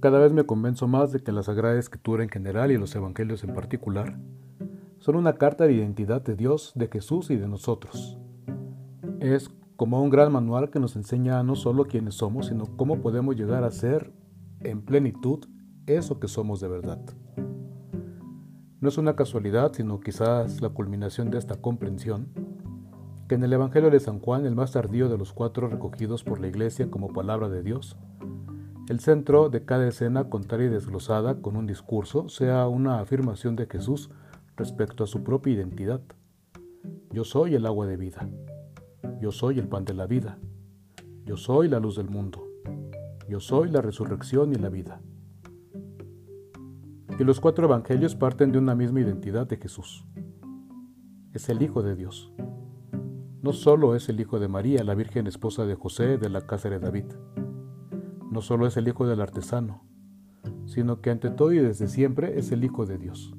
Cada vez me convenzo más de que la Sagrada Escritura en general y los Evangelios en particular son una carta de identidad de Dios, de Jesús y de nosotros. Es como un gran manual que nos enseña no solo quiénes somos, sino cómo podemos llegar a ser en plenitud eso que somos de verdad. No es una casualidad, sino quizás la culminación de esta comprensión, que en el Evangelio de San Juan, el más tardío de los cuatro recogidos por la Iglesia como palabra de Dios, el centro de cada escena contada y desglosada con un discurso sea una afirmación de Jesús respecto a su propia identidad. Yo soy el agua de vida. Yo soy el pan de la vida. Yo soy la luz del mundo. Yo soy la resurrección y la vida. Y los cuatro evangelios parten de una misma identidad de Jesús. Es el Hijo de Dios. No solo es el Hijo de María, la Virgen esposa de José de la casa de David no solo es el hijo del artesano, sino que ante todo y desde siempre es el Hijo de Dios.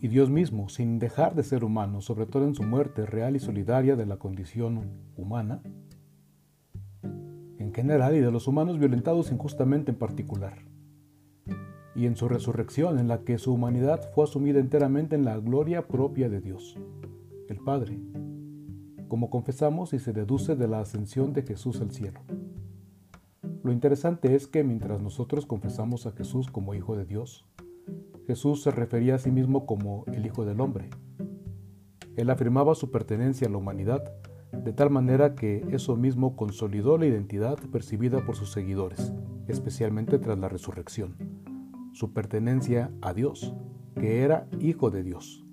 Y Dios mismo, sin dejar de ser humano, sobre todo en su muerte real y solidaria de la condición humana, en general y de los humanos violentados injustamente en particular, y en su resurrección en la que su humanidad fue asumida enteramente en la gloria propia de Dios, el Padre, como confesamos y se deduce de la ascensión de Jesús al cielo. Lo interesante es que mientras nosotros confesamos a Jesús como Hijo de Dios, Jesús se refería a sí mismo como el Hijo del Hombre. Él afirmaba su pertenencia a la humanidad, de tal manera que eso mismo consolidó la identidad percibida por sus seguidores, especialmente tras la resurrección, su pertenencia a Dios, que era Hijo de Dios.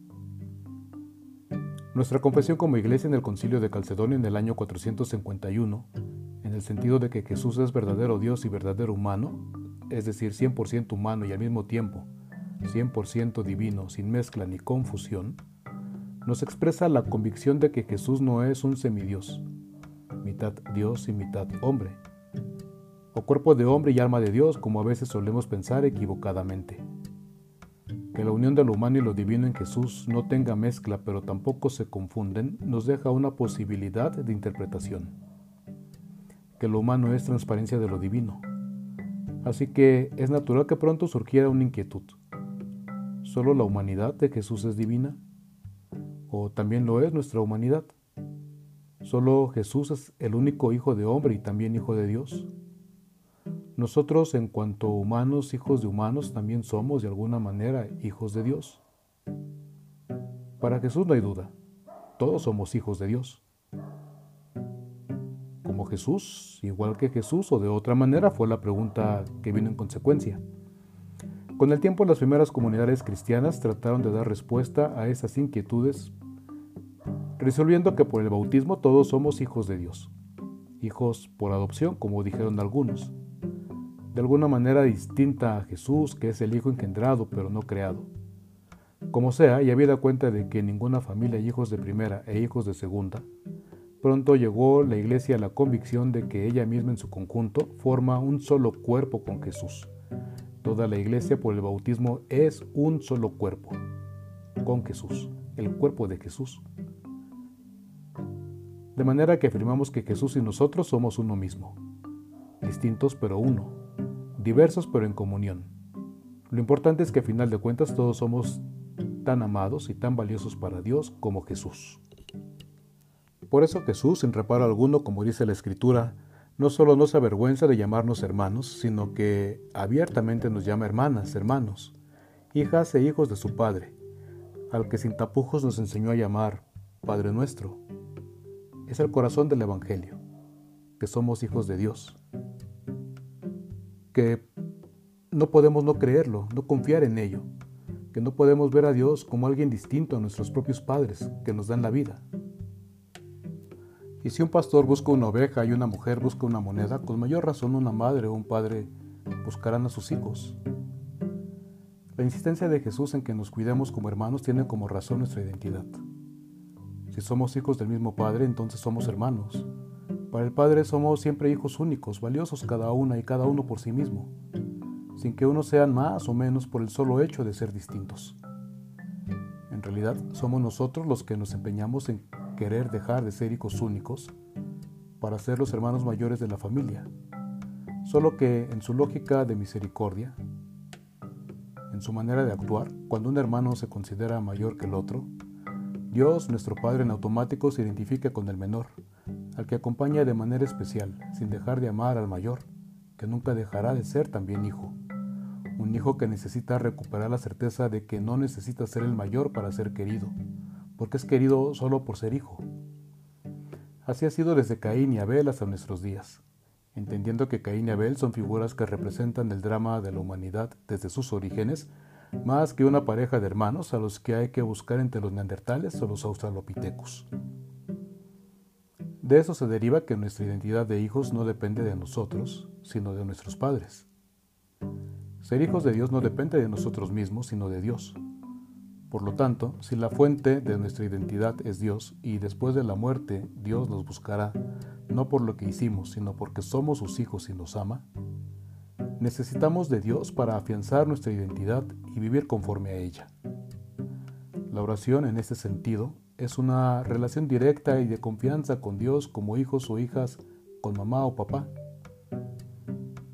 Nuestra confesión como iglesia en el concilio de Calcedonia en el año 451 en el sentido de que Jesús es verdadero Dios y verdadero humano, es decir, 100% humano y al mismo tiempo 100% divino, sin mezcla ni confusión, nos expresa la convicción de que Jesús no es un semidios, mitad Dios y mitad hombre, o cuerpo de hombre y alma de Dios, como a veces solemos pensar equivocadamente. Que la unión de lo humano y lo divino en Jesús no tenga mezcla, pero tampoco se confunden, nos deja una posibilidad de interpretación que lo humano es transparencia de lo divino. Así que es natural que pronto surgiera una inquietud. ¿Solo la humanidad de Jesús es divina? ¿O también lo es nuestra humanidad? ¿Solo Jesús es el único Hijo de hombre y también Hijo de Dios? Nosotros, en cuanto humanos, hijos de humanos, también somos de alguna manera hijos de Dios. Para Jesús no hay duda, todos somos hijos de Dios. Jesús, igual que Jesús o de otra manera, fue la pregunta que vino en consecuencia. Con el tiempo las primeras comunidades cristianas trataron de dar respuesta a esas inquietudes, resolviendo que por el bautismo todos somos hijos de Dios, hijos por adopción, como dijeron algunos, de alguna manera distinta a Jesús, que es el Hijo engendrado pero no creado. Como sea, y habida cuenta de que ninguna familia hay hijos de primera e hijos de segunda, Pronto llegó la iglesia a la convicción de que ella misma en su conjunto forma un solo cuerpo con Jesús. Toda la iglesia por el bautismo es un solo cuerpo con Jesús, el cuerpo de Jesús. De manera que afirmamos que Jesús y nosotros somos uno mismo, distintos pero uno, diversos pero en comunión. Lo importante es que a final de cuentas todos somos tan amados y tan valiosos para Dios como Jesús. Por eso Jesús, sin reparo alguno, como dice la Escritura, no solo no se avergüenza de llamarnos hermanos, sino que abiertamente nos llama hermanas, hermanos, hijas e hijos de su Padre, al que sin tapujos nos enseñó a llamar Padre nuestro. Es el corazón del Evangelio, que somos hijos de Dios, que no podemos no creerlo, no confiar en ello, que no podemos ver a Dios como alguien distinto a nuestros propios padres que nos dan la vida. Y si un pastor busca una oveja y una mujer busca una moneda, con mayor razón una madre o un padre buscarán a sus hijos. La insistencia de Jesús en que nos cuidemos como hermanos tiene como razón nuestra identidad. Si somos hijos del mismo Padre, entonces somos hermanos. Para el Padre somos siempre hijos únicos, valiosos cada una y cada uno por sí mismo, sin que unos sean más o menos por el solo hecho de ser distintos. En realidad, somos nosotros los que nos empeñamos en querer dejar de ser hijos únicos para ser los hermanos mayores de la familia, solo que en su lógica de misericordia, en su manera de actuar, cuando un hermano se considera mayor que el otro, Dios, nuestro Padre en automático, se identifica con el menor, al que acompaña de manera especial, sin dejar de amar al mayor, que nunca dejará de ser también hijo. Un hijo que necesita recuperar la certeza de que no necesita ser el mayor para ser querido, porque es querido solo por ser hijo. Así ha sido desde Caín y Abel hasta nuestros días, entendiendo que Caín y Abel son figuras que representan el drama de la humanidad desde sus orígenes, más que una pareja de hermanos a los que hay que buscar entre los neandertales o los australopithecus. De eso se deriva que nuestra identidad de hijos no depende de nosotros, sino de nuestros padres. Ser hijos de Dios no depende de nosotros mismos, sino de Dios. Por lo tanto, si la fuente de nuestra identidad es Dios y después de la muerte Dios nos buscará, no por lo que hicimos, sino porque somos sus hijos y nos ama, necesitamos de Dios para afianzar nuestra identidad y vivir conforme a ella. La oración en este sentido es una relación directa y de confianza con Dios como hijos o hijas con mamá o papá.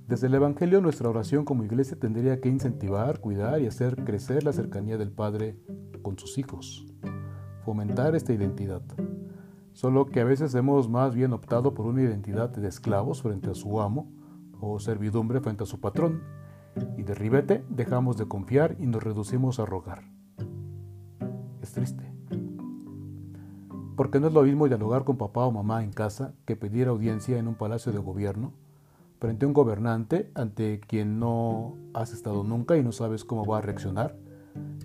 Desde el Evangelio nuestra oración como iglesia tendría que incentivar, cuidar y hacer crecer la cercanía del Padre con sus hijos, fomentar esta identidad. Solo que a veces hemos más bien optado por una identidad de esclavos frente a su amo o servidumbre frente a su patrón, y de ribete dejamos de confiar y nos reducimos a rogar. Es triste porque no es lo mismo dialogar con papá o mamá en casa que pedir audiencia en un palacio de gobierno frente a un gobernante ante quien no has estado nunca y no sabes cómo va a reaccionar,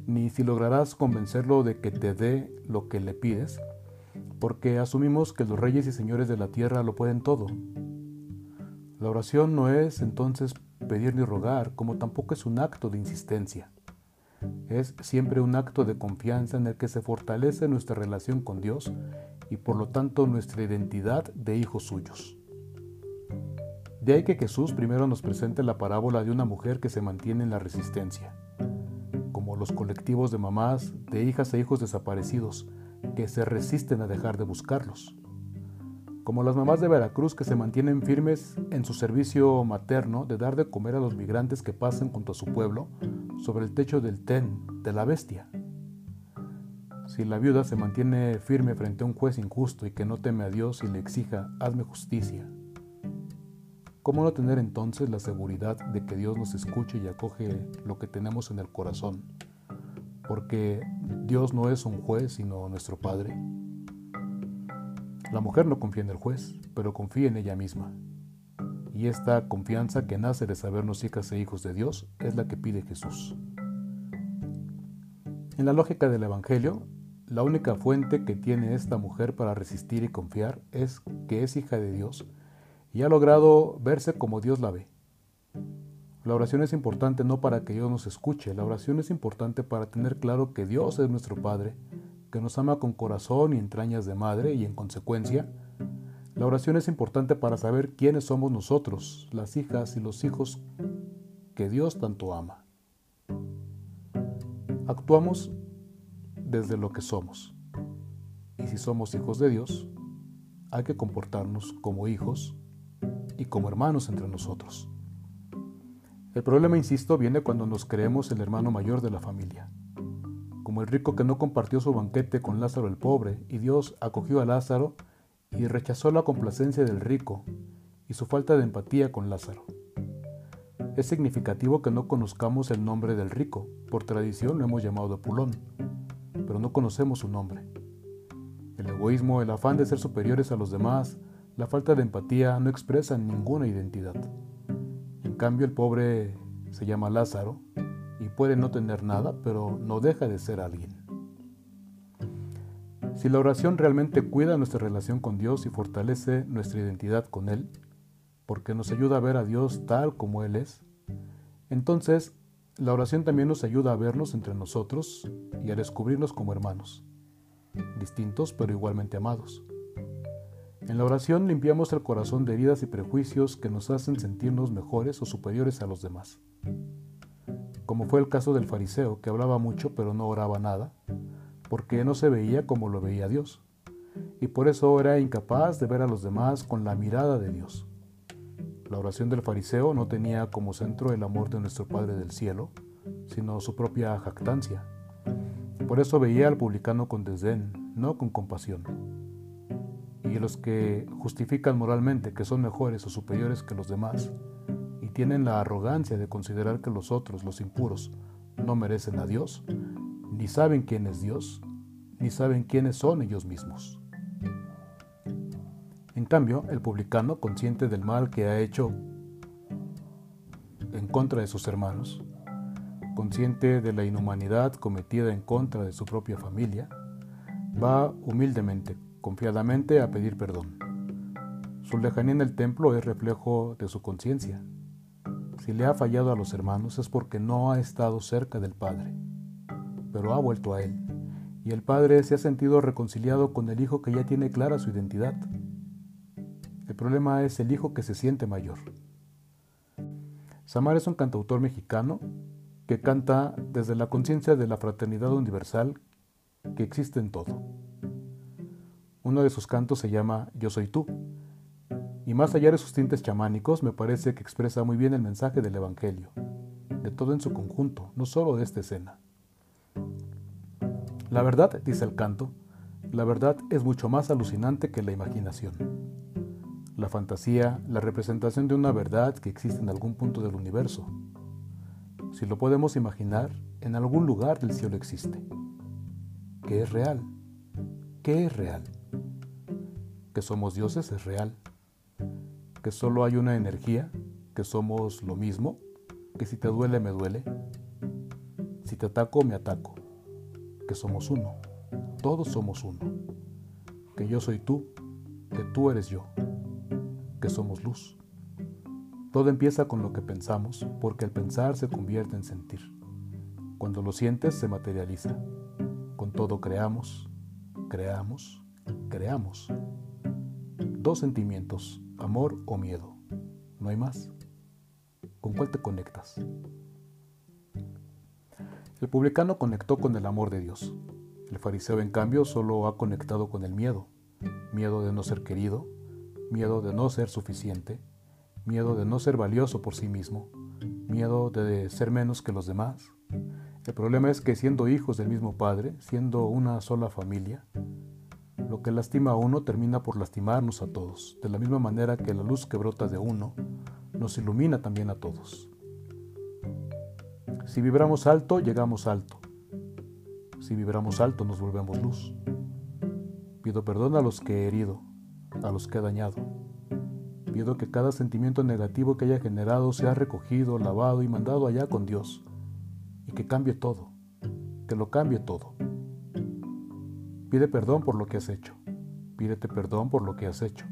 ni si lograrás convencerlo de que te dé lo que le pides, porque asumimos que los reyes y señores de la tierra lo pueden todo. La oración no es entonces pedir ni rogar, como tampoco es un acto de insistencia es siempre un acto de confianza en el que se fortalece nuestra relación con Dios y por lo tanto nuestra identidad de hijos suyos. De ahí que Jesús primero nos presente la parábola de una mujer que se mantiene en la resistencia, como los colectivos de mamás, de hijas e hijos desaparecidos, que se resisten a dejar de buscarlos como las mamás de Veracruz que se mantienen firmes en su servicio materno de dar de comer a los migrantes que pasan junto a su pueblo sobre el techo del ten de la bestia. Si la viuda se mantiene firme frente a un juez injusto y que no teme a Dios y le exija, hazme justicia, ¿cómo no tener entonces la seguridad de que Dios nos escuche y acoge lo que tenemos en el corazón? Porque Dios no es un juez, sino nuestro Padre. La mujer no confía en el juez, pero confía en ella misma. Y esta confianza que nace de sabernos hijas e hijos de Dios es la que pide Jesús. En la lógica del Evangelio, la única fuente que tiene esta mujer para resistir y confiar es que es hija de Dios y ha logrado verse como Dios la ve. La oración es importante no para que Dios nos escuche, la oración es importante para tener claro que Dios es nuestro Padre que nos ama con corazón y entrañas de madre y en consecuencia, la oración es importante para saber quiénes somos nosotros, las hijas y los hijos que Dios tanto ama. Actuamos desde lo que somos. Y si somos hijos de Dios, hay que comportarnos como hijos y como hermanos entre nosotros. El problema, insisto, viene cuando nos creemos el hermano mayor de la familia como el rico que no compartió su banquete con Lázaro el pobre, y Dios acogió a Lázaro y rechazó la complacencia del rico y su falta de empatía con Lázaro. Es significativo que no conozcamos el nombre del rico, por tradición lo hemos llamado Pulón, pero no conocemos su nombre. El egoísmo, el afán de ser superiores a los demás, la falta de empatía no expresan ninguna identidad. En cambio, el pobre se llama Lázaro y puede no tener nada, pero no deja de ser alguien. Si la oración realmente cuida nuestra relación con Dios y fortalece nuestra identidad con Él, porque nos ayuda a ver a Dios tal como Él es, entonces la oración también nos ayuda a vernos entre nosotros y a descubrirnos como hermanos, distintos pero igualmente amados. En la oración limpiamos el corazón de heridas y prejuicios que nos hacen sentirnos mejores o superiores a los demás como fue el caso del fariseo, que hablaba mucho pero no oraba nada, porque no se veía como lo veía Dios, y por eso era incapaz de ver a los demás con la mirada de Dios. La oración del fariseo no tenía como centro el amor de nuestro Padre del cielo, sino su propia jactancia. Por eso veía al publicano con desdén, no con compasión. Y los que justifican moralmente que son mejores o superiores que los demás, y tienen la arrogancia de considerar que los otros, los impuros, no merecen a Dios, ni saben quién es Dios, ni saben quiénes son ellos mismos. En cambio, el publicano, consciente del mal que ha hecho en contra de sus hermanos, consciente de la inhumanidad cometida en contra de su propia familia, va humildemente, confiadamente a pedir perdón. Su lejanía en el templo es reflejo de su conciencia. Si le ha fallado a los hermanos es porque no ha estado cerca del Padre, pero ha vuelto a Él, y el Padre se ha sentido reconciliado con el Hijo que ya tiene clara su identidad. El problema es el Hijo que se siente mayor. Samar es un cantautor mexicano que canta desde la conciencia de la fraternidad universal que existe en todo. Uno de sus cantos se llama Yo soy tú, y más allá de sus tintes chamánicos me parece que expresa muy bien el mensaje del Evangelio, de todo en su conjunto, no solo de esta escena. La verdad, dice el canto, la verdad es mucho más alucinante que la imaginación. La fantasía, la representación de una verdad que existe en algún punto del universo, si lo podemos imaginar, en algún lugar del cielo existe. ¿Qué es real? ¿Qué es real? Que somos dioses es real. Que solo hay una energía, que somos lo mismo, que si te duele me duele. Si te ataco me ataco. Que somos uno. Todos somos uno. Que yo soy tú, que tú eres yo. Que somos luz. Todo empieza con lo que pensamos, porque el pensar se convierte en sentir. Cuando lo sientes, se materializa. Con todo creamos, creamos, creamos. Dos sentimientos, amor o miedo. No hay más. ¿Con cuál te conectas? El publicano conectó con el amor de Dios. El fariseo, en cambio, solo ha conectado con el miedo. Miedo de no ser querido, miedo de no ser suficiente, miedo de no ser valioso por sí mismo, miedo de ser menos que los demás. El problema es que siendo hijos del mismo Padre, siendo una sola familia, lo que lastima a uno termina por lastimarnos a todos, de la misma manera que la luz que brota de uno nos ilumina también a todos. Si vibramos alto, llegamos alto. Si vibramos alto, nos volvemos luz. Pido perdón a los que he herido, a los que he dañado, Pido que cada sentimiento negativo que haya generado sea recogido, lavado y mandado allá con Dios. Y que cambie todo. Que lo cambie todo. Pide perdón por lo que has hecho. Pídete perdón por lo que has hecho.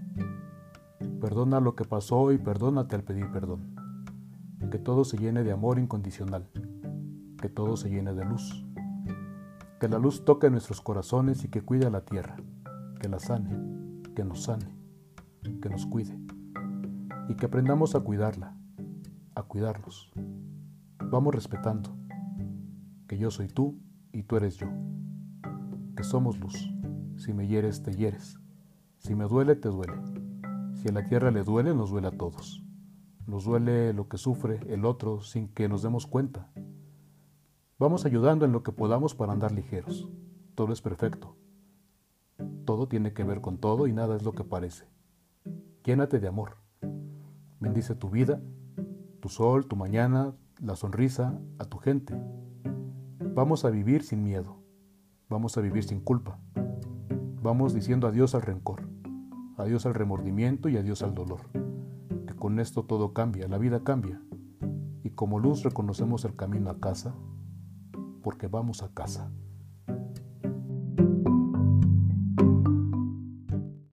Perdona lo que pasó y perdónate al pedir perdón. Que todo se llene de amor incondicional. Que todo se llene de luz. Que la luz toque nuestros corazones y que cuide a la tierra. Que la sane. Que nos sane. Que nos cuide y que aprendamos a cuidarla, a cuidarnos. Vamos respetando que yo soy tú y tú eres yo, somos luz. Si me hieres, te hieres. Si me duele, te duele. Si a la tierra le duele, nos duele a todos. Nos duele lo que sufre el otro sin que nos demos cuenta. Vamos ayudando en lo que podamos para andar ligeros. Todo es perfecto. Todo tiene que ver con todo y nada es lo que parece. Llénate de amor. Bendice tu vida, tu sol, tu mañana, la sonrisa a tu gente. Vamos a vivir sin miedo. Vamos a vivir sin culpa. Vamos diciendo adiós al rencor, adiós al remordimiento y adiós al dolor. Que con esto todo cambia, la vida cambia. Y como luz reconocemos el camino a casa, porque vamos a casa.